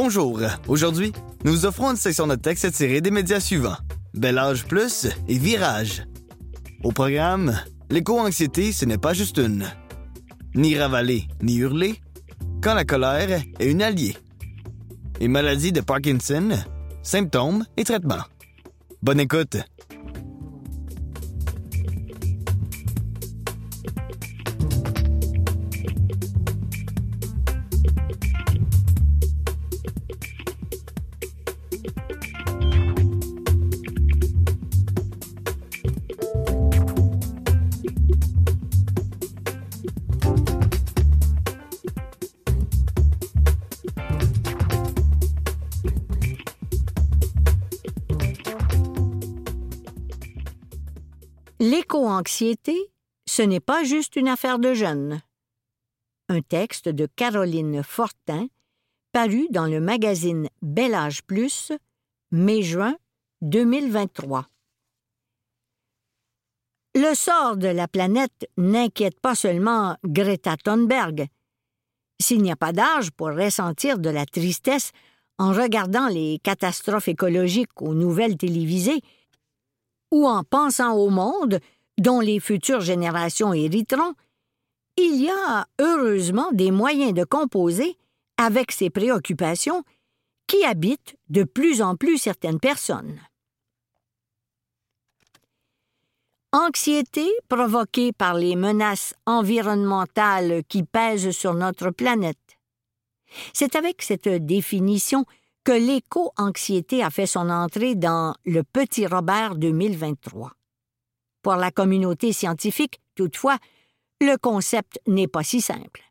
Bonjour. Aujourd'hui, nous offrons une section de texte tirée des médias suivants Bel Âge Plus et Virage. Au programme, l'éco-anxiété, ce n'est pas juste une. Ni ravaler, ni hurler, quand la colère est une alliée. Et maladie de Parkinson, symptômes et traitements. Bonne écoute. L'éco-anxiété, ce n'est pas juste une affaire de jeunes. Un texte de Caroline Fortin, paru dans le magazine Bel Âge Plus, mai-juin 2023. Le sort de la planète n'inquiète pas seulement Greta Thunberg. S'il n'y a pas d'âge pour ressentir de la tristesse en regardant les catastrophes écologiques aux nouvelles télévisées, ou en pensant au monde dont les futures générations hériteront, il y a heureusement des moyens de composer avec ces préoccupations qui habitent de plus en plus certaines personnes. Anxiété provoquée par les menaces environnementales qui pèsent sur notre planète. C'est avec cette définition que l'éco-anxiété a fait son entrée dans le Petit Robert 2023. Pour la communauté scientifique, toutefois, le concept n'est pas si simple.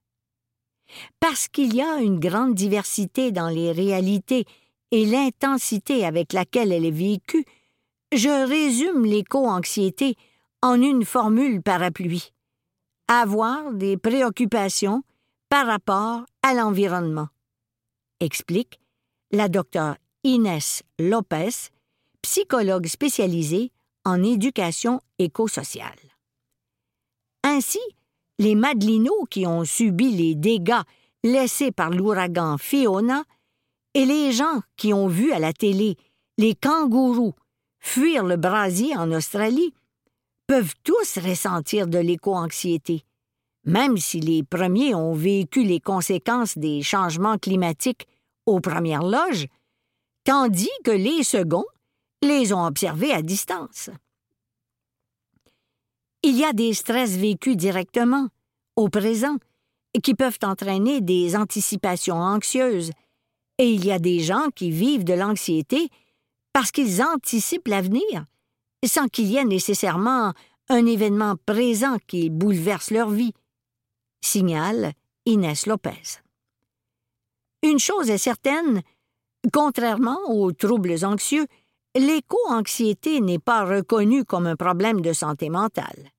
Parce qu'il y a une grande diversité dans les réalités et l'intensité avec laquelle elle est vécue, je résume l'éco-anxiété en une formule parapluie. Avoir des préoccupations par rapport à l'environnement. Explique la docteure Inès Lopez, psychologue spécialisée en éducation écosociale. Ainsi, les Madelinos qui ont subi les dégâts laissés par l'ouragan Fiona et les gens qui ont vu à la télé les kangourous fuir le brasier en Australie peuvent tous ressentir de l'éco-anxiété, même si les premiers ont vécu les conséquences des changements climatiques aux premières loges, tandis que les seconds les ont observés à distance. Il y a des stress vécus directement, au présent, qui peuvent entraîner des anticipations anxieuses, et il y a des gens qui vivent de l'anxiété parce qu'ils anticipent l'avenir, sans qu'il y ait nécessairement un événement présent qui bouleverse leur vie. Signale Inès Lopez. Une chose est certaine, contrairement aux troubles anxieux, l'éco-anxiété n'est pas reconnue comme un problème de santé mentale.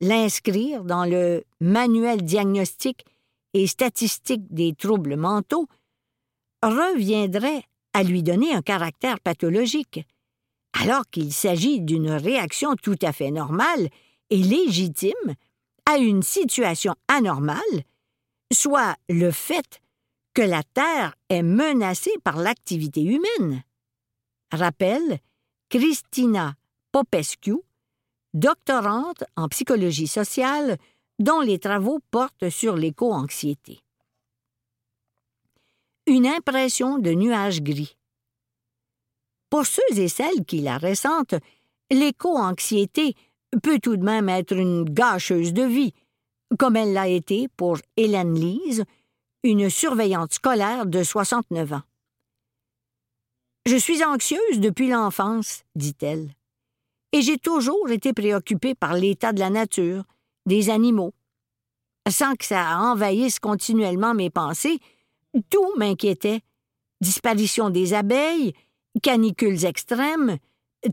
L'inscrire dans le manuel diagnostique et statistique des troubles mentaux reviendrait à lui donner un caractère pathologique, alors qu'il s'agit d'une réaction tout à fait normale et légitime à une situation anormale, soit le fait que la Terre est menacée par l'activité humaine. Rappelle Christina Popescu, doctorante en psychologie sociale dont les travaux portent sur l'éco-anxiété. Une impression de nuage gris. Pour ceux et celles qui la ressentent, l'éco-anxiété peut tout de même être une gâcheuse de vie, comme elle l'a été pour Hélène Lise, une surveillante scolaire de 69 ans. Je suis anxieuse depuis l'enfance, dit-elle, et j'ai toujours été préoccupée par l'état de la nature, des animaux. Sans que ça envahisse continuellement mes pensées, tout m'inquiétait. Disparition des abeilles, canicules extrêmes,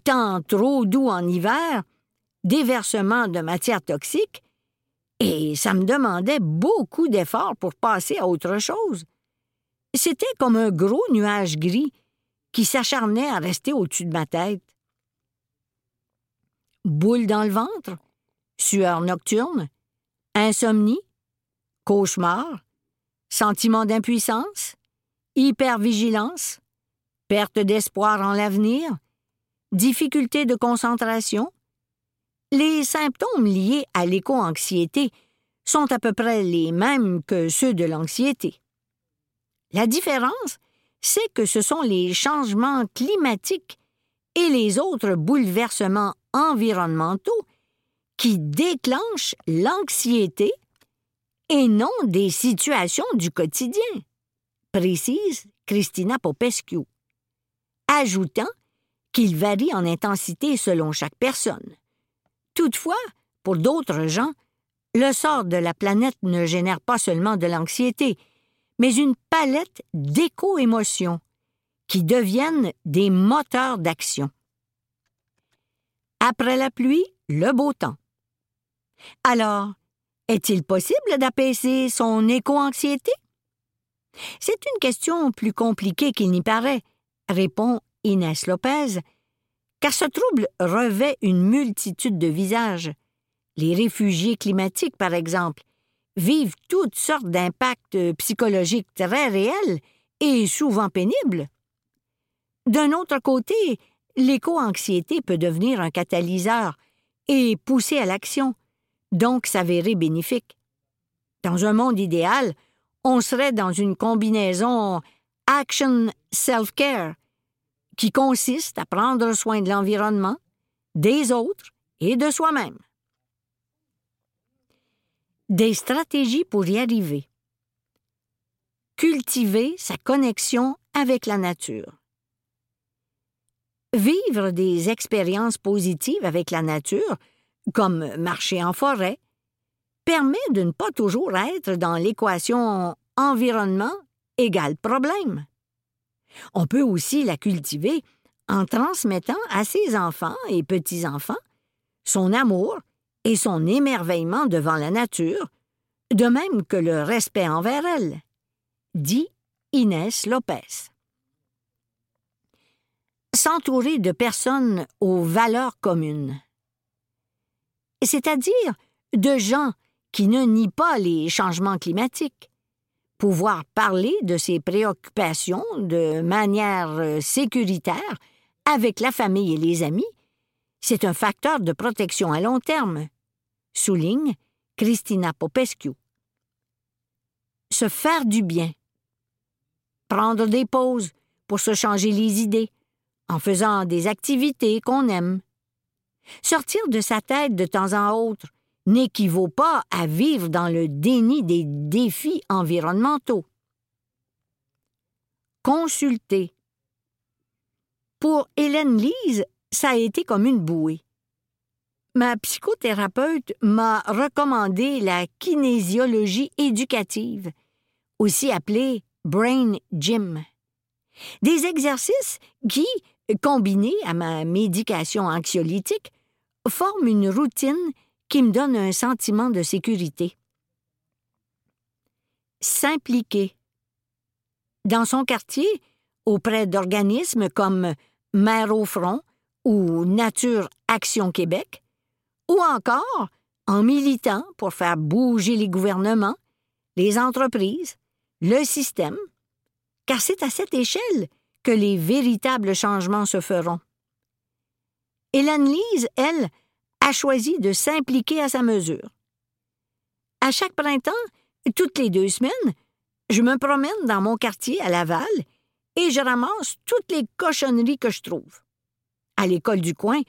temps trop doux en hiver, déversement de matières toxiques, et ça me demandait beaucoup d'efforts pour passer à autre chose. C'était comme un gros nuage gris qui s'acharnait à rester au-dessus de ma tête. Boule dans le ventre, sueur nocturne, insomnie, cauchemar, sentiment d'impuissance, hypervigilance, perte d'espoir en l'avenir, difficulté de concentration. Les symptômes liés à l'éco-anxiété sont à peu près les mêmes que ceux de l'anxiété. La différence, c'est que ce sont les changements climatiques et les autres bouleversements environnementaux qui déclenchent l'anxiété et non des situations du quotidien, précise Christina Popescu, ajoutant qu'il varie en intensité selon chaque personne. Toutefois, pour d'autres gens, le sort de la planète ne génère pas seulement de l'anxiété, mais une palette d'éco-émotions qui deviennent des moteurs d'action. Après la pluie, le beau temps. Alors, est-il possible d'apaiser son éco-anxiété? C'est une question plus compliquée qu'il n'y paraît, répond Inès Lopez, car ce trouble revêt une multitude de visages. Les réfugiés climatiques, par exemple, vivent toutes sortes d'impacts psychologiques très réels et souvent pénibles. D'un autre côté, l'éco-anxiété peut devenir un catalyseur et pousser à l'action, donc s'avérer bénéfique. Dans un monde idéal, on serait dans une combinaison action self-care qui consiste à prendre soin de l'environnement, des autres et de soi-même. Des stratégies pour y arriver. Cultiver sa connexion avec la nature. Vivre des expériences positives avec la nature, comme marcher en forêt, permet de ne pas toujours être dans l'équation environnement égale problème. On peut aussi la cultiver en transmettant à ses enfants et petits-enfants son amour et son émerveillement devant la nature, de même que le respect envers elle, dit Inès Lopez. S'entourer de personnes aux valeurs communes, c'est-à-dire de gens qui ne nient pas les changements climatiques, pouvoir parler de ses préoccupations de manière euh, sécuritaire avec la famille et les amis, c'est un facteur de protection à long terme, souligne Christina Popescu. Se faire du bien. Prendre des pauses pour se changer les idées, en faisant des activités qu'on aime. Sortir de sa tête de temps en autre n'équivaut pas à vivre dans le déni des défis environnementaux. Consulter. Pour Hélène Lise, ça a été comme une bouée. Ma psychothérapeute m'a recommandé la kinésiologie éducative, aussi appelée Brain Gym. Des exercices qui, combinés à ma médication anxiolytique, forment une routine qui me donne un sentiment de sécurité. S'impliquer. Dans son quartier, auprès d'organismes comme Mère au front ou Nature Action Québec, ou encore en militant pour faire bouger les gouvernements, les entreprises, le système, car c'est à cette échelle que les véritables changements se feront. Hélène Lise, elle, choisi de s'impliquer à sa mesure. À chaque printemps, toutes les deux semaines, je me promène dans mon quartier à Laval et je ramasse toutes les cochonneries que je trouve. À l'école du coin,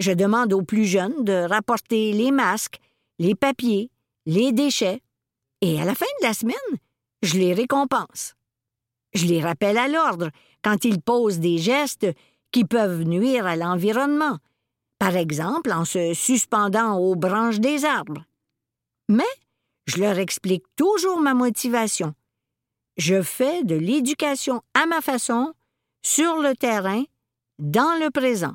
je demande aux plus jeunes de rapporter les masques, les papiers, les déchets, et à la fin de la semaine, je les récompense. Je les rappelle à l'ordre quand ils posent des gestes qui peuvent nuire à l'environnement, par exemple en se suspendant aux branches des arbres. Mais je leur explique toujours ma motivation. Je fais de l'éducation à ma façon, sur le terrain, dans le présent,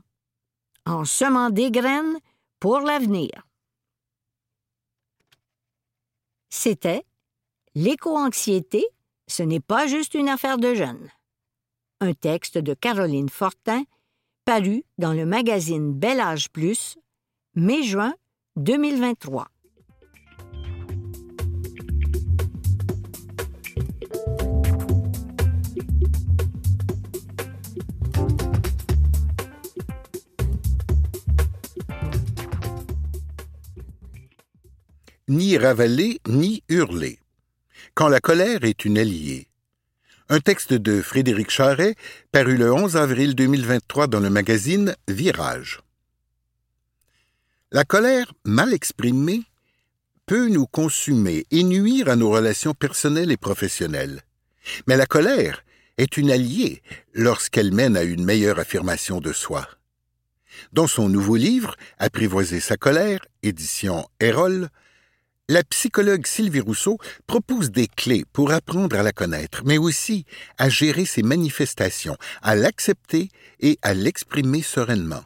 en semant des graines pour l'avenir. C'était L'éco-anxiété, ce n'est pas juste une affaire de jeunes. Un texte de Caroline Fortin paru dans le magazine Bel Âge Plus, mai-juin 2023. Ni raveler, ni hurler. Quand la colère est une alliée, un texte de Frédéric Charret, paru le 11 avril 2023 dans le magazine Virage. La colère mal exprimée peut nous consumer et nuire à nos relations personnelles et professionnelles. Mais la colère est une alliée lorsqu'elle mène à une meilleure affirmation de soi. Dans son nouveau livre, Apprivoiser sa colère, édition Erol, la psychologue Sylvie Rousseau propose des clés pour apprendre à la connaître, mais aussi à gérer ses manifestations, à l'accepter et à l'exprimer sereinement.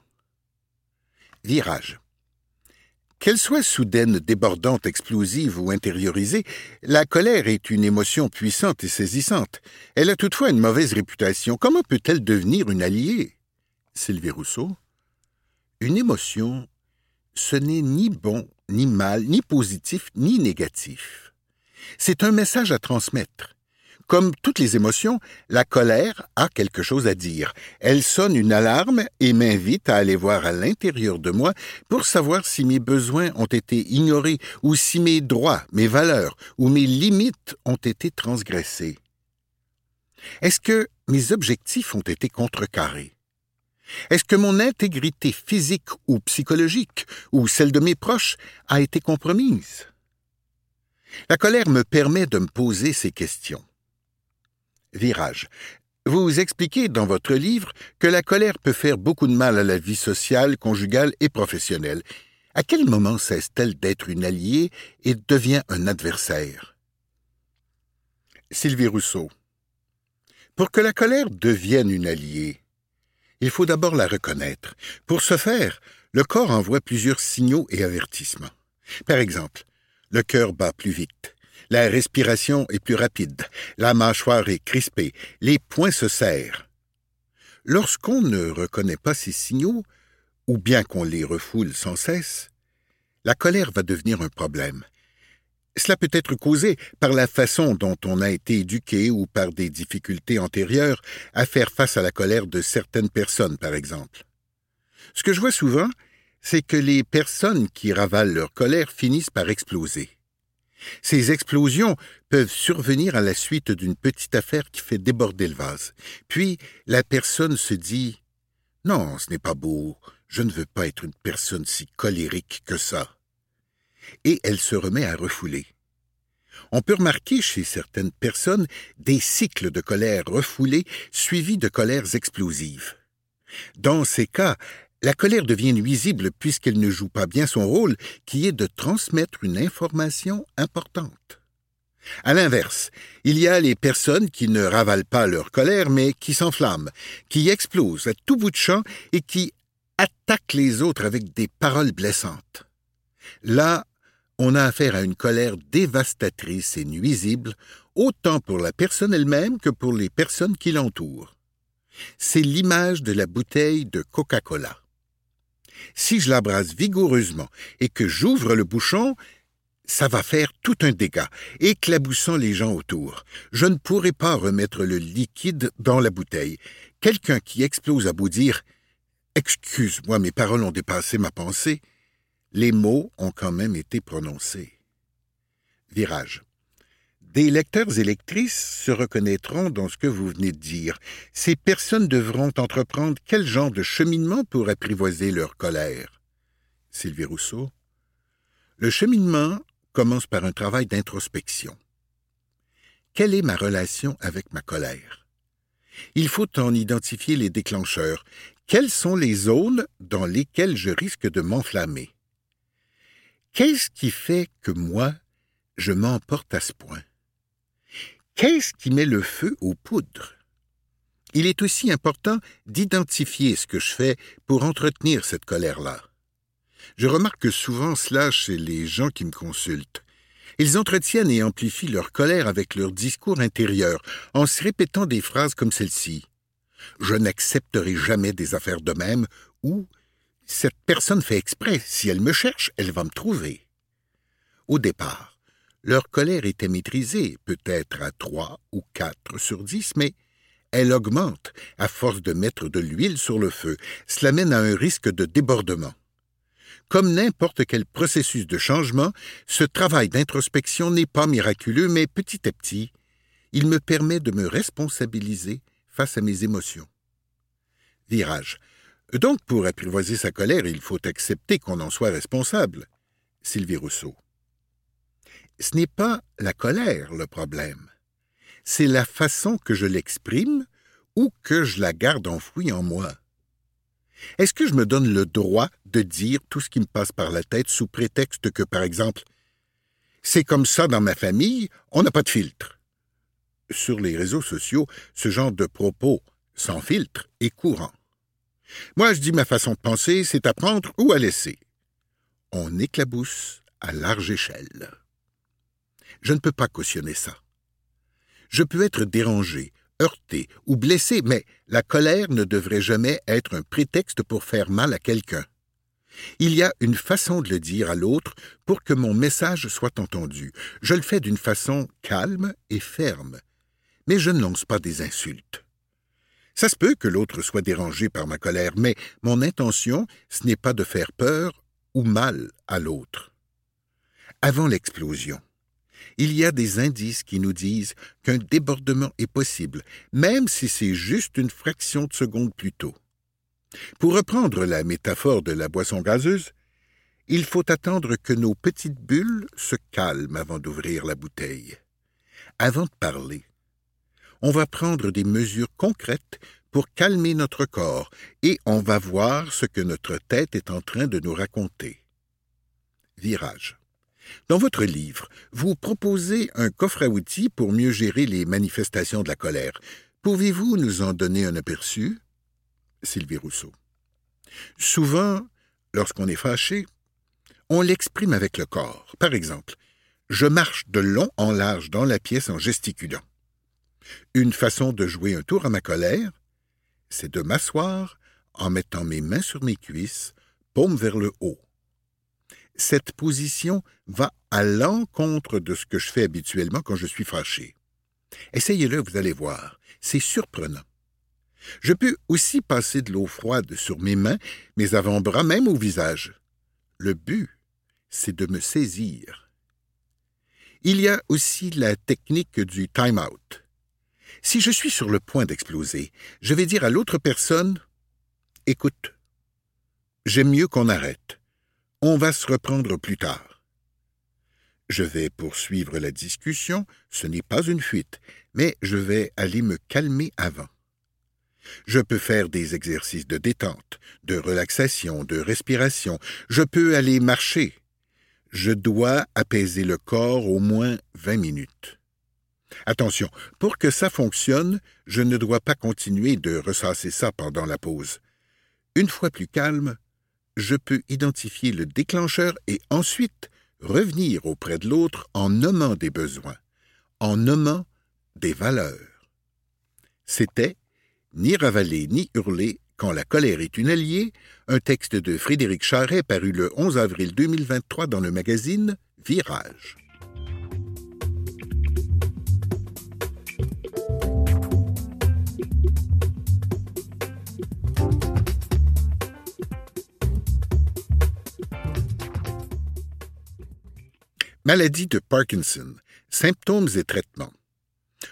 Virage. Qu'elle soit soudaine, débordante, explosive ou intériorisée, la colère est une émotion puissante et saisissante. Elle a toutefois une mauvaise réputation. Comment peut-elle devenir une alliée? Sylvie Rousseau. Une émotion, ce n'est ni bon, ni mal, ni positif, ni négatif. C'est un message à transmettre. Comme toutes les émotions, la colère a quelque chose à dire. Elle sonne une alarme et m'invite à aller voir à l'intérieur de moi pour savoir si mes besoins ont été ignorés ou si mes droits, mes valeurs ou mes limites ont été transgressés. Est-ce que mes objectifs ont été contrecarrés? Est-ce que mon intégrité physique ou psychologique, ou celle de mes proches, a été compromise? La colère me permet de me poser ces questions. Virage. Vous expliquez dans votre livre que la colère peut faire beaucoup de mal à la vie sociale, conjugale et professionnelle. À quel moment cesse-t-elle d'être une alliée et devient un adversaire? Sylvie Rousseau. Pour que la colère devienne une alliée, il faut d'abord la reconnaître. Pour ce faire, le corps envoie plusieurs signaux et avertissements. Par exemple, le cœur bat plus vite, la respiration est plus rapide, la mâchoire est crispée, les poings se serrent. Lorsqu'on ne reconnaît pas ces signaux, ou bien qu'on les refoule sans cesse, la colère va devenir un problème. Cela peut être causé par la façon dont on a été éduqué ou par des difficultés antérieures à faire face à la colère de certaines personnes, par exemple. Ce que je vois souvent, c'est que les personnes qui ravalent leur colère finissent par exploser. Ces explosions peuvent survenir à la suite d'une petite affaire qui fait déborder le vase. Puis la personne se dit Non, ce n'est pas beau, je ne veux pas être une personne si colérique que ça. Et elle se remet à refouler. On peut remarquer chez certaines personnes des cycles de colère refoulés suivis de colères explosives. Dans ces cas, la colère devient nuisible puisqu'elle ne joue pas bien son rôle, qui est de transmettre une information importante. À l'inverse, il y a les personnes qui ne ravalent pas leur colère, mais qui s'enflamment, qui explosent à tout bout de champ et qui attaquent les autres avec des paroles blessantes. Là, on a affaire à une colère dévastatrice et nuisible, autant pour la personne elle-même que pour les personnes qui l'entourent. C'est l'image de la bouteille de Coca-Cola. Si je l'abrase vigoureusement et que j'ouvre le bouchon, ça va faire tout un dégât, éclaboussant les gens autour. Je ne pourrai pas remettre le liquide dans la bouteille. Quelqu'un qui explose à bout dire Excuse-moi, mes paroles ont dépassé ma pensée. Les mots ont quand même été prononcés. Virage. Des lecteurs et lectrices se reconnaîtront dans ce que vous venez de dire. Ces personnes devront entreprendre quel genre de cheminement pour apprivoiser leur colère? Sylvie Rousseau. Le cheminement commence par un travail d'introspection. Quelle est ma relation avec ma colère? Il faut en identifier les déclencheurs. Quelles sont les zones dans lesquelles je risque de m'enflammer? Qu'est-ce qui fait que moi, je m'emporte à ce point? Qu'est-ce qui met le feu aux poudres? Il est aussi important d'identifier ce que je fais pour entretenir cette colère-là. Je remarque souvent cela chez les gens qui me consultent. Ils entretiennent et amplifient leur colère avec leur discours intérieur, en se répétant des phrases comme celle-ci. Je n'accepterai jamais des affaires de même ou cette personne fait exprès, si elle me cherche, elle va me trouver. Au départ, leur colère était maîtrisée, peut-être à trois ou quatre sur dix, mais elle augmente à force de mettre de l'huile sur le feu. Cela mène à un risque de débordement. Comme n'importe quel processus de changement, ce travail d'introspection n'est pas miraculeux, mais petit à petit, il me permet de me responsabiliser face à mes émotions. Virage. Donc, pour apprivoiser sa colère, il faut accepter qu'on en soit responsable. Sylvie Rousseau. Ce n'est pas la colère le problème. C'est la façon que je l'exprime ou que je la garde enfouie en moi. Est-ce que je me donne le droit de dire tout ce qui me passe par la tête sous prétexte que, par exemple, c'est comme ça dans ma famille, on n'a pas de filtre? Sur les réseaux sociaux, ce genre de propos sans filtre est courant. Moi, je dis ma façon de penser, c'est à prendre ou à laisser. On éclabousse à large échelle. Je ne peux pas cautionner ça. Je peux être dérangé, heurté ou blessé, mais la colère ne devrait jamais être un prétexte pour faire mal à quelqu'un. Il y a une façon de le dire à l'autre pour que mon message soit entendu. Je le fais d'une façon calme et ferme, mais je ne lance pas des insultes. Ça se peut que l'autre soit dérangé par ma colère, mais mon intention, ce n'est pas de faire peur ou mal à l'autre. Avant l'explosion, il y a des indices qui nous disent qu'un débordement est possible, même si c'est juste une fraction de seconde plus tôt. Pour reprendre la métaphore de la boisson gazeuse, il faut attendre que nos petites bulles se calment avant d'ouvrir la bouteille. Avant de parler, on va prendre des mesures concrètes pour calmer notre corps et on va voir ce que notre tête est en train de nous raconter. Virage. Dans votre livre, vous proposez un coffre à outils pour mieux gérer les manifestations de la colère. Pouvez-vous nous en donner un aperçu? Sylvie Rousseau. Souvent, lorsqu'on est fâché, on l'exprime avec le corps. Par exemple, je marche de long en large dans la pièce en gesticulant. Une façon de jouer un tour à ma colère, c'est de m'asseoir en mettant mes mains sur mes cuisses, paume vers le haut cette position va à l'encontre de ce que je fais habituellement quand je suis fâché. Essayez-le, vous allez voir, c'est surprenant. Je peux aussi passer de l'eau froide sur mes mains, mes avant-bras, même au visage. Le but, c'est de me saisir. Il y a aussi la technique du time-out. Si je suis sur le point d'exploser, je vais dire à l'autre personne Écoute, j'aime mieux qu'on arrête. On va se reprendre plus tard. Je vais poursuivre la discussion, ce n'est pas une fuite, mais je vais aller me calmer avant. Je peux faire des exercices de détente, de relaxation, de respiration, je peux aller marcher. Je dois apaiser le corps au moins vingt minutes. Attention, pour que ça fonctionne, je ne dois pas continuer de ressasser ça pendant la pause. Une fois plus calme, je peux identifier le déclencheur et ensuite revenir auprès de l'autre en nommant des besoins, en nommant des valeurs. C'était Ni ravaler ni hurler quand la colère est une alliée, un texte de Frédéric Charret paru le 11 avril 2023 dans le magazine Virage. Maladie de Parkinson, symptômes et traitements.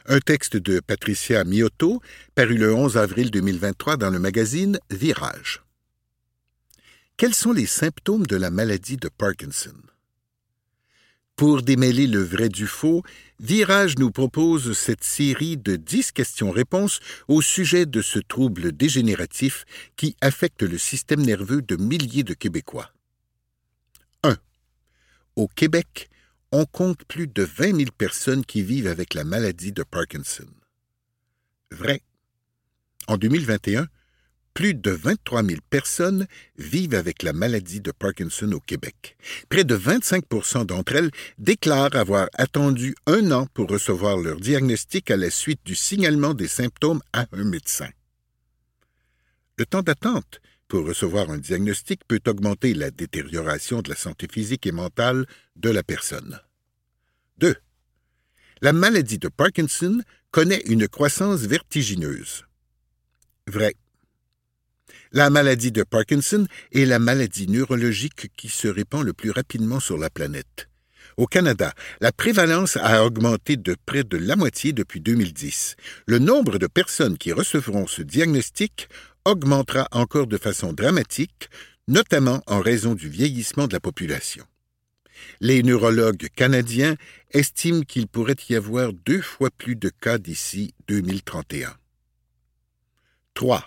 Un texte de Patricia Miotto, paru le 11 avril 2023 dans le magazine Virage. Quels sont les symptômes de la maladie de Parkinson? Pour démêler le vrai du faux, Virage nous propose cette série de dix questions-réponses au sujet de ce trouble dégénératif qui affecte le système nerveux de milliers de Québécois. 1. Au Québec, on compte plus de 20 000 personnes qui vivent avec la maladie de Parkinson. Vrai. En 2021, plus de 23 000 personnes vivent avec la maladie de Parkinson au Québec. Près de 25% d'entre elles déclarent avoir attendu un an pour recevoir leur diagnostic à la suite du signalement des symptômes à un médecin. Le temps d'attente pour recevoir un diagnostic peut augmenter la détérioration de la santé physique et mentale de la personne. 2. La maladie de Parkinson connaît une croissance vertigineuse. Vrai. La maladie de Parkinson est la maladie neurologique qui se répand le plus rapidement sur la planète. Au Canada, la prévalence a augmenté de près de la moitié depuis 2010. Le nombre de personnes qui recevront ce diagnostic augmentera encore de façon dramatique, notamment en raison du vieillissement de la population. Les neurologues canadiens estiment qu'il pourrait y avoir deux fois plus de cas d'ici 2031. 3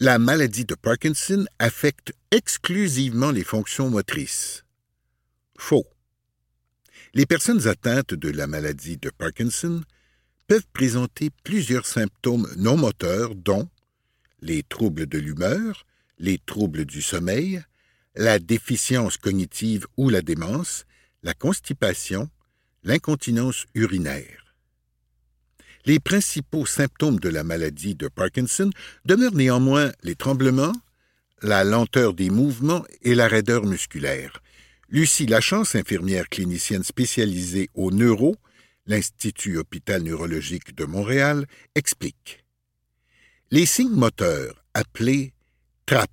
la maladie de Parkinson affecte exclusivement les fonctions motrices. Faux. Les personnes atteintes de la maladie de Parkinson peuvent présenter plusieurs symptômes non moteurs dont les troubles de l'humeur, les troubles du sommeil, la déficience cognitive ou la démence, la constipation, l'incontinence urinaire. Les principaux symptômes de la maladie de Parkinson demeurent néanmoins les tremblements, la lenteur des mouvements et la raideur musculaire. Lucie Lachance, infirmière clinicienne spécialisée au neuro, l'Institut Hôpital Neurologique de Montréal, explique. Les signes moteurs, appelés TRAP,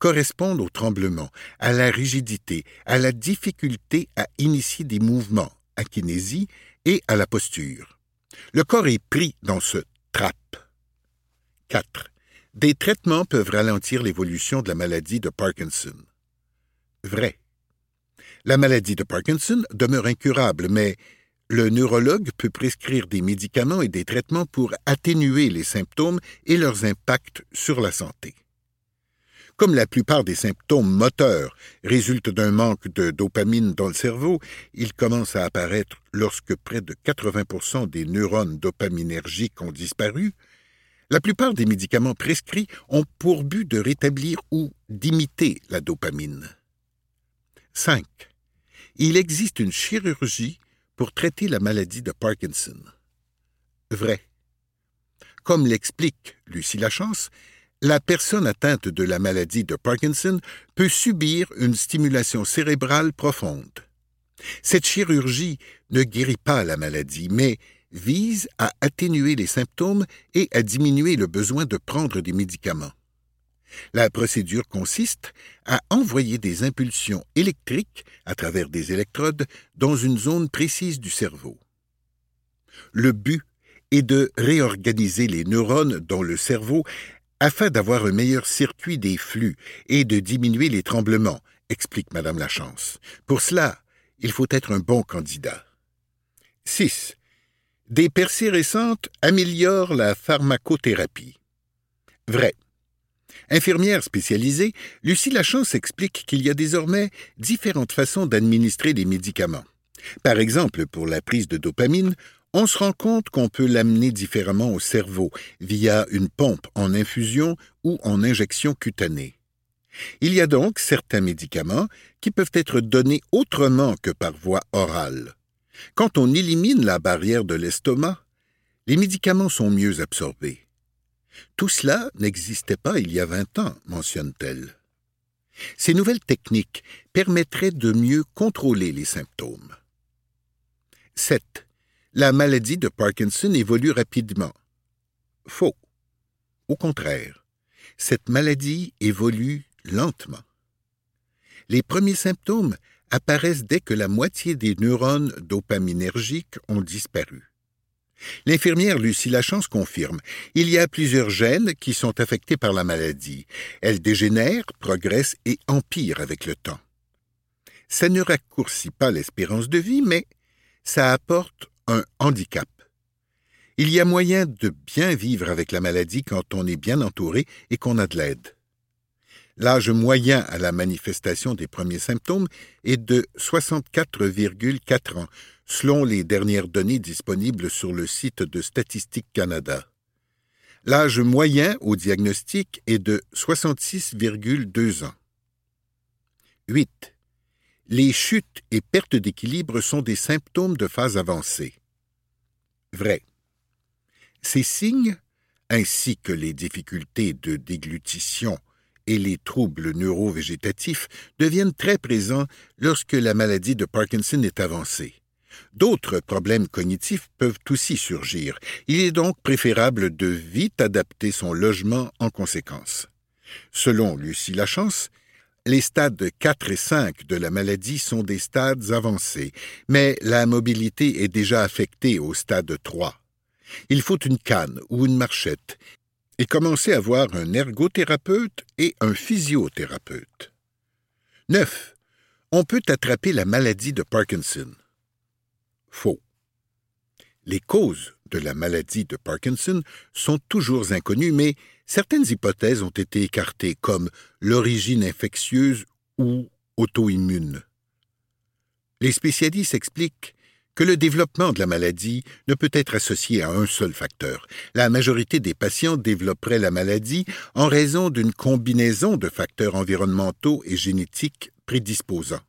correspondent au tremblement, à la rigidité, à la difficulté à initier des mouvements, à kinésie et à la posture. Le corps est pris dans ce trap. 4. Des traitements peuvent ralentir l'évolution de la maladie de Parkinson. Vrai. La maladie de Parkinson demeure incurable, mais le neurologue peut prescrire des médicaments et des traitements pour atténuer les symptômes et leurs impacts sur la santé. Comme la plupart des symptômes moteurs résultent d'un manque de dopamine dans le cerveau, ils commencent à apparaître lorsque près de 80% des neurones dopaminergiques ont disparu. La plupart des médicaments prescrits ont pour but de rétablir ou d'imiter la dopamine. 5. Il existe une chirurgie pour traiter la maladie de Parkinson. Vrai. Comme l'explique Lucie Lachance, la personne atteinte de la maladie de Parkinson peut subir une stimulation cérébrale profonde. Cette chirurgie ne guérit pas la maladie, mais vise à atténuer les symptômes et à diminuer le besoin de prendre des médicaments. La procédure consiste à envoyer des impulsions électriques à travers des électrodes dans une zone précise du cerveau. Le but est de réorganiser les neurones dans le cerveau afin d'avoir un meilleur circuit des flux et de diminuer les tremblements, explique Madame Lachance. Pour cela, il faut être un bon candidat. 6. Des percées récentes améliorent la pharmacothérapie. Vrai. Infirmière spécialisée, Lucie Lachance explique qu'il y a désormais différentes façons d'administrer les médicaments. Par exemple, pour la prise de dopamine, on se rend compte qu'on peut l'amener différemment au cerveau via une pompe en infusion ou en injection cutanée. Il y a donc certains médicaments qui peuvent être donnés autrement que par voie orale. Quand on élimine la barrière de l'estomac, les médicaments sont mieux absorbés. Tout cela n'existait pas il y a vingt ans, mentionne-t-elle. Ces nouvelles techniques permettraient de mieux contrôler les symptômes. 7 la maladie de Parkinson évolue rapidement. Faux. Au contraire, cette maladie évolue lentement. Les premiers symptômes apparaissent dès que la moitié des neurones dopaminergiques ont disparu. L'infirmière Lucie Lachance confirme il y a plusieurs gènes qui sont affectés par la maladie. Elles dégénèrent, progressent et empirent avec le temps. Ça ne raccourcit pas l'espérance de vie, mais ça apporte un handicap. Il y a moyen de bien vivre avec la maladie quand on est bien entouré et qu'on a de l'aide. L'âge moyen à la manifestation des premiers symptômes est de 64,4 ans, selon les dernières données disponibles sur le site de Statistique Canada. L'âge moyen au diagnostic est de 66,2 ans. 8 les chutes et pertes d'équilibre sont des symptômes de phase avancée. Vrai. Ces signes, ainsi que les difficultés de déglutition et les troubles neurovégétatifs, deviennent très présents lorsque la maladie de Parkinson est avancée. D'autres problèmes cognitifs peuvent aussi surgir. Il est donc préférable de vite adapter son logement en conséquence. Selon Lucie Lachance, les stades 4 et 5 de la maladie sont des stades avancés, mais la mobilité est déjà affectée au stade 3. Il faut une canne ou une marchette et commencer à voir un ergothérapeute et un physiothérapeute. 9. On peut attraper la maladie de Parkinson. Faux. Les causes de la maladie de Parkinson sont toujours inconnues, mais certaines hypothèses ont été écartées, comme l'origine infectieuse ou auto-immune. Les spécialistes expliquent que le développement de la maladie ne peut être associé à un seul facteur. La majorité des patients développeraient la maladie en raison d'une combinaison de facteurs environnementaux et génétiques prédisposants.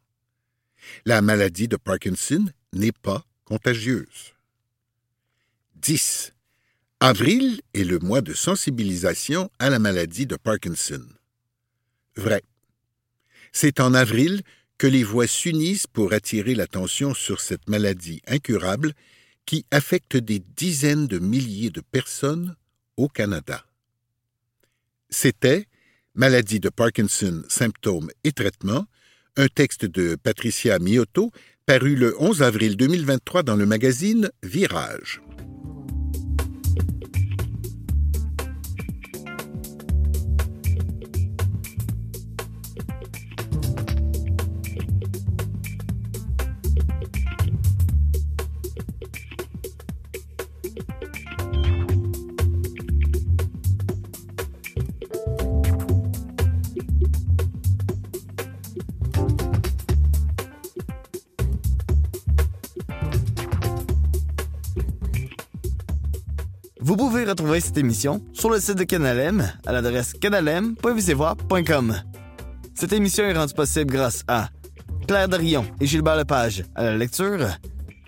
La maladie de Parkinson n'est pas contagieuse. 10. Avril est le mois de sensibilisation à la maladie de Parkinson. Vrai. C'est en avril que les voix s'unissent pour attirer l'attention sur cette maladie incurable qui affecte des dizaines de milliers de personnes au Canada. C'était Maladie de Parkinson, symptômes et traitements, un texte de Patricia Miotto, paru le 11 avril 2023 dans le magazine Virage. Vous pouvez retrouver cette émission sur le site de Canalem à l'adresse canalem.vcvoix.com. Cette émission est rendue possible grâce à Claire Darion et Gilbert Lepage à la lecture,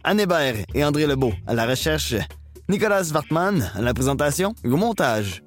Anne Hébert et André Lebeau à la recherche, Nicolas Wartman à la présentation et au montage.